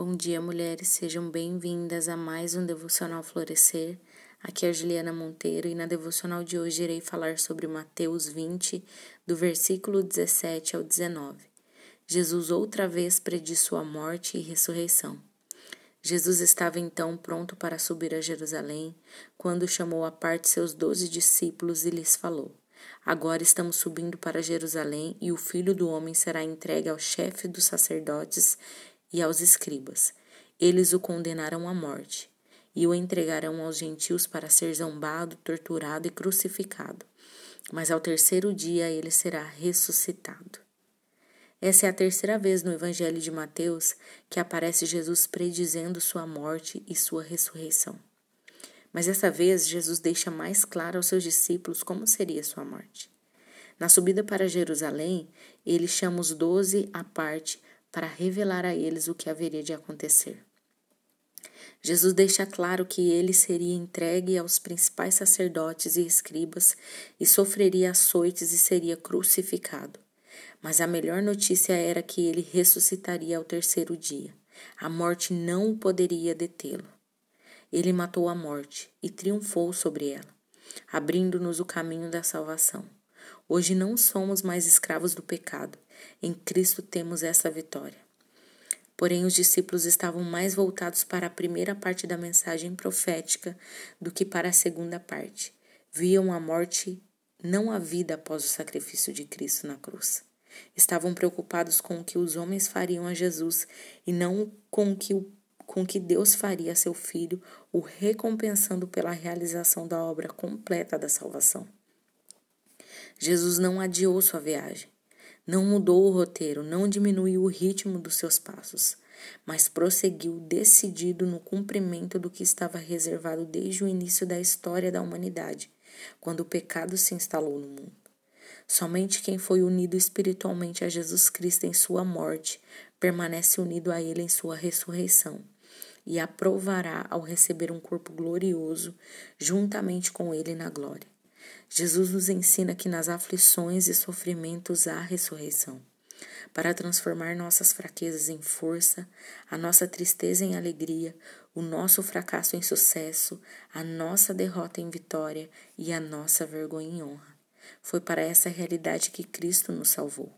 Bom dia, mulheres. Sejam bem-vindas a mais um Devocional Florescer. Aqui é a Juliana Monteiro e na devocional de hoje irei falar sobre Mateus 20, do versículo 17 ao 19. Jesus outra vez prediz sua morte e ressurreição. Jesus estava então pronto para subir a Jerusalém, quando chamou à parte seus doze discípulos e lhes falou: Agora estamos subindo para Jerusalém e o filho do homem será entregue ao chefe dos sacerdotes e aos escribas. Eles o condenarão à morte e o entregarão aos gentios para ser zombado, torturado e crucificado. Mas ao terceiro dia ele será ressuscitado. Essa é a terceira vez no Evangelho de Mateus que aparece Jesus predizendo sua morte e sua ressurreição. Mas dessa vez Jesus deixa mais claro aos seus discípulos como seria sua morte. Na subida para Jerusalém, ele chama os doze à parte para revelar a eles o que haveria de acontecer. Jesus deixa claro que ele seria entregue aos principais sacerdotes e escribas e sofreria açoites e seria crucificado. Mas a melhor notícia era que ele ressuscitaria ao terceiro dia. A morte não poderia detê-lo. Ele matou a morte e triunfou sobre ela, abrindo-nos o caminho da salvação. Hoje não somos mais escravos do pecado. Em Cristo temos essa vitória. Porém, os discípulos estavam mais voltados para a primeira parte da mensagem profética do que para a segunda parte. Viam a morte, não a vida após o sacrifício de Cristo na cruz. Estavam preocupados com o que os homens fariam a Jesus e não com o que com que Deus faria a seu filho, o recompensando pela realização da obra completa da salvação. Jesus não adiou sua viagem, não mudou o roteiro, não diminuiu o ritmo dos seus passos, mas prosseguiu decidido no cumprimento do que estava reservado desde o início da história da humanidade, quando o pecado se instalou no mundo. Somente quem foi unido espiritualmente a Jesus Cristo em sua morte permanece unido a Ele em sua ressurreição e aprovará ao receber um corpo glorioso juntamente com ele na glória. Jesus nos ensina que nas aflições e sofrimentos há ressurreição, para transformar nossas fraquezas em força, a nossa tristeza em alegria, o nosso fracasso em sucesso, a nossa derrota em vitória e a nossa vergonha em honra. Foi para essa realidade que Cristo nos salvou.